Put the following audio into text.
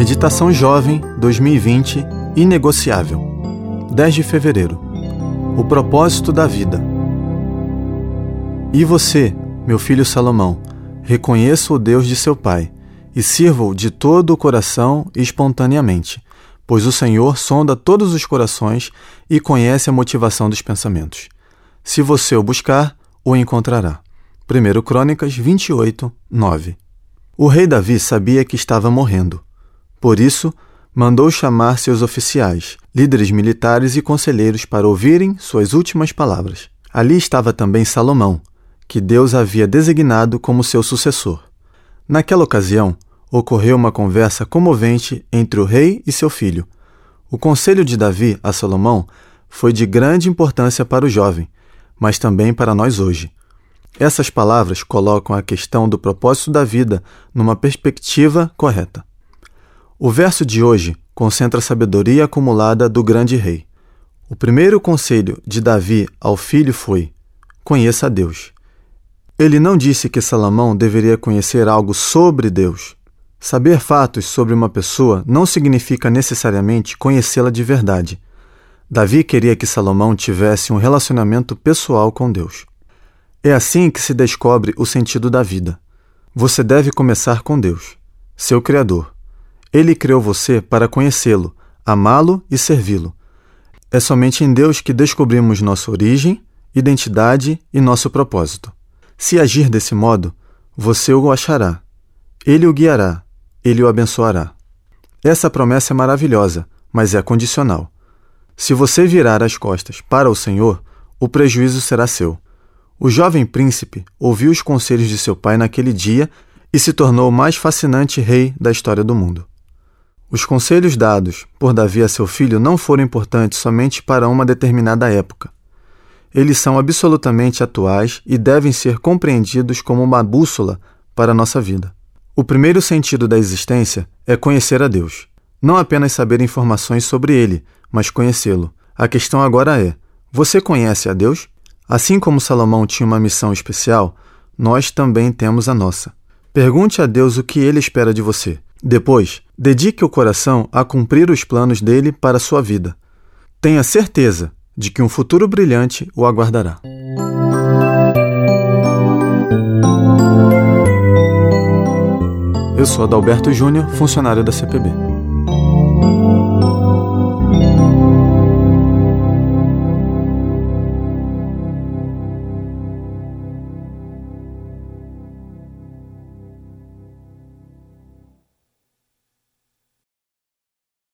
Meditação Jovem 2020 Inegociável. 10 de fevereiro. O propósito da vida. E você, meu filho Salomão, reconheça o Deus de seu pai e sirva-o de todo o coração e espontaneamente, pois o Senhor sonda todos os corações e conhece a motivação dos pensamentos. Se você o buscar, o encontrará. 1 Crônicas 28, 9. O rei Davi sabia que estava morrendo. Por isso, mandou chamar seus oficiais, líderes militares e conselheiros para ouvirem suas últimas palavras. Ali estava também Salomão, que Deus havia designado como seu sucessor. Naquela ocasião, ocorreu uma conversa comovente entre o rei e seu filho. O conselho de Davi a Salomão foi de grande importância para o jovem, mas também para nós hoje. Essas palavras colocam a questão do propósito da vida numa perspectiva correta. O verso de hoje concentra a sabedoria acumulada do grande rei. O primeiro conselho de Davi ao filho foi: conheça a Deus. Ele não disse que Salomão deveria conhecer algo sobre Deus. Saber fatos sobre uma pessoa não significa necessariamente conhecê-la de verdade. Davi queria que Salomão tivesse um relacionamento pessoal com Deus. É assim que se descobre o sentido da vida. Você deve começar com Deus, seu Criador. Ele criou você para conhecê-lo, amá-lo e servi-lo. É somente em Deus que descobrimos nossa origem, identidade e nosso propósito. Se agir desse modo, você o achará. Ele o guiará, ele o abençoará. Essa promessa é maravilhosa, mas é condicional. Se você virar as costas para o Senhor, o prejuízo será seu. O jovem príncipe ouviu os conselhos de seu pai naquele dia e se tornou o mais fascinante rei da história do mundo. Os conselhos dados por Davi a seu filho não foram importantes somente para uma determinada época. Eles são absolutamente atuais e devem ser compreendidos como uma bússola para a nossa vida. O primeiro sentido da existência é conhecer a Deus. Não apenas saber informações sobre Ele, mas conhecê-lo. A questão agora é: você conhece a Deus? Assim como Salomão tinha uma missão especial, nós também temos a nossa. Pergunte a Deus o que ele espera de você. Depois, dedique o coração a cumprir os planos dele para a sua vida. Tenha certeza de que um futuro brilhante o aguardará. Eu sou Adalberto Júnior, funcionário da CPB.